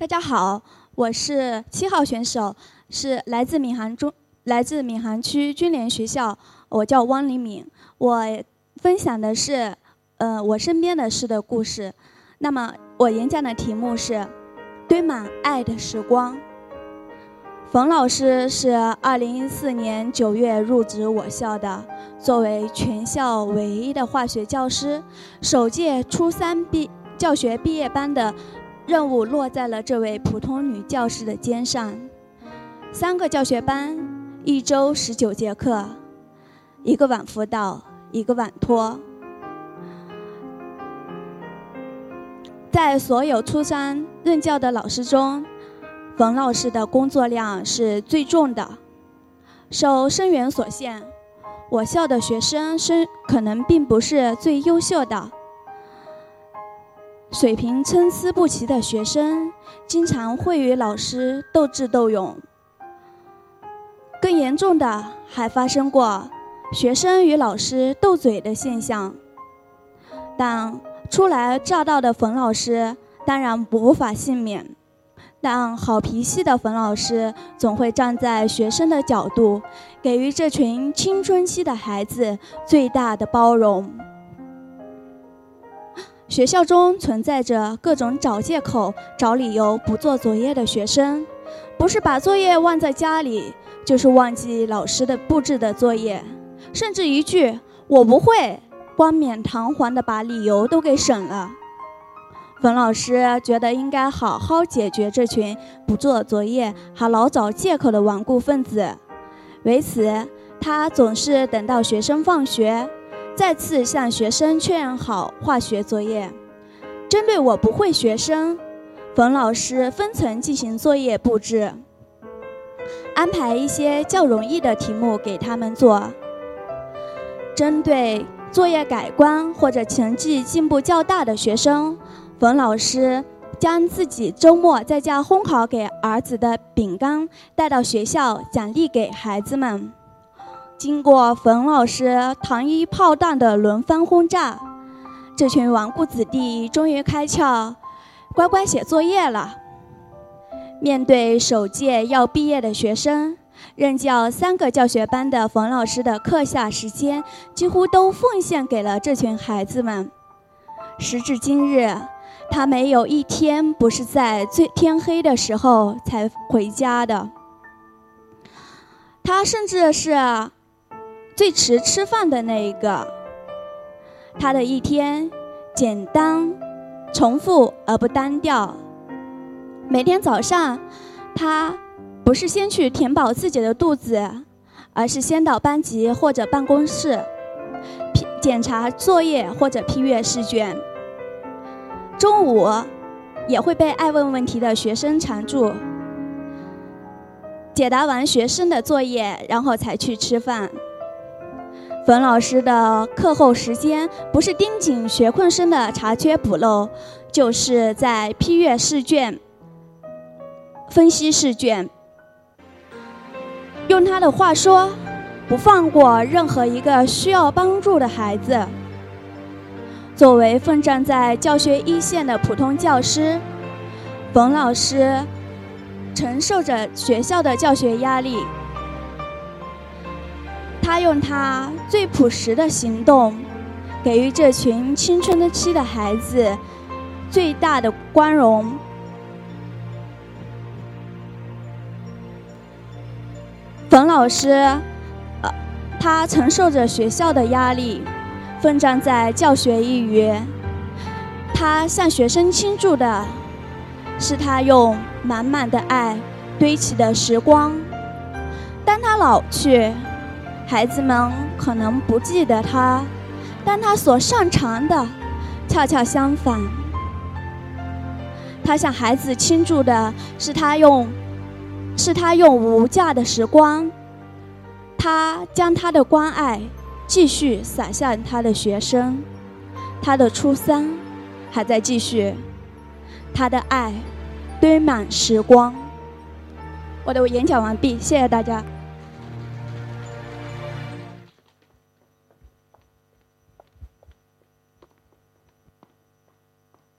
大家好，我是七号选手，是来自闵行中，来自闵行区军联学校，我叫汪黎敏。我分享的是，呃，我身边的事的故事。那么，我演讲的题目是“堆满爱的时光”。冯老师是二零一四年九月入职我校的，作为全校唯一的化学教师，首届初三毕教学毕业班的。任务落在了这位普通女教师的肩上。三个教学班，一周十九节课，一个晚辅导，一个晚托。在所有初三任教的老师中，冯老师的工作量是最重的。受生源所限，我校的学生生可能并不是最优秀的。水平参差不齐的学生，经常会与老师斗智斗勇。更严重的，还发生过学生与老师斗嘴的现象。但初来乍到的冯老师当然无法幸免，但好脾气的冯老师总会站在学生的角度，给予这群青春期的孩子最大的包容。学校中存在着各种找借口、找理由不做作业的学生，不是把作业忘在家里，就是忘记老师的布置的作业，甚至一句“我不会”，冠冕堂皇的把理由都给省了。冯老师觉得应该好好解决这群不做作业还老找借口的顽固分子，为此，他总是等到学生放学。再次向学生确认好化学作业。针对我不会学生，冯老师分层进行作业布置，安排一些较容易的题目给他们做。针对作业改观或者成绩进步较大的学生，冯老师将自己周末在家烘烤给儿子的饼干带到学校奖励给孩子们。经过冯老师糖衣炮弹的轮番轰炸，这群顽固子弟终于开窍，乖乖写作业了。面对首届要毕业的学生，任教三个教学班的冯老师的课下时间几乎都奉献给了这群孩子们。时至今日，他没有一天不是在最天黑的时候才回家的。他甚至是。最迟吃饭的那一个，他的一天简单、重复而不单调。每天早上，他不是先去填饱自己的肚子，而是先到班级或者办公室批检查作业或者批阅试卷。中午也会被爱问问题的学生缠住，解答完学生的作业，然后才去吃饭。冯老师的课后时间不是盯紧学困生的查缺补漏，就是在批阅试卷、分析试卷。用他的话说，不放过任何一个需要帮助的孩子。作为奋战在教学一线的普通教师，冯老师承受着学校的教学压力。他用他最朴实的行动，给予这群青春期的孩子最大的光荣。冯老师，呃，他承受着学校的压力，奋战在教学一隅。他向学生倾注的，是他用满满的爱堆起的时光。当他老去，孩子们可能不记得他，但他所擅长的，恰恰相反。他向孩子倾注的是他用，是他用无价的时光。他将他的关爱继续洒向他的学生，他的初三还在继续，他的爱堆满时光。我的演讲完毕，谢谢大家。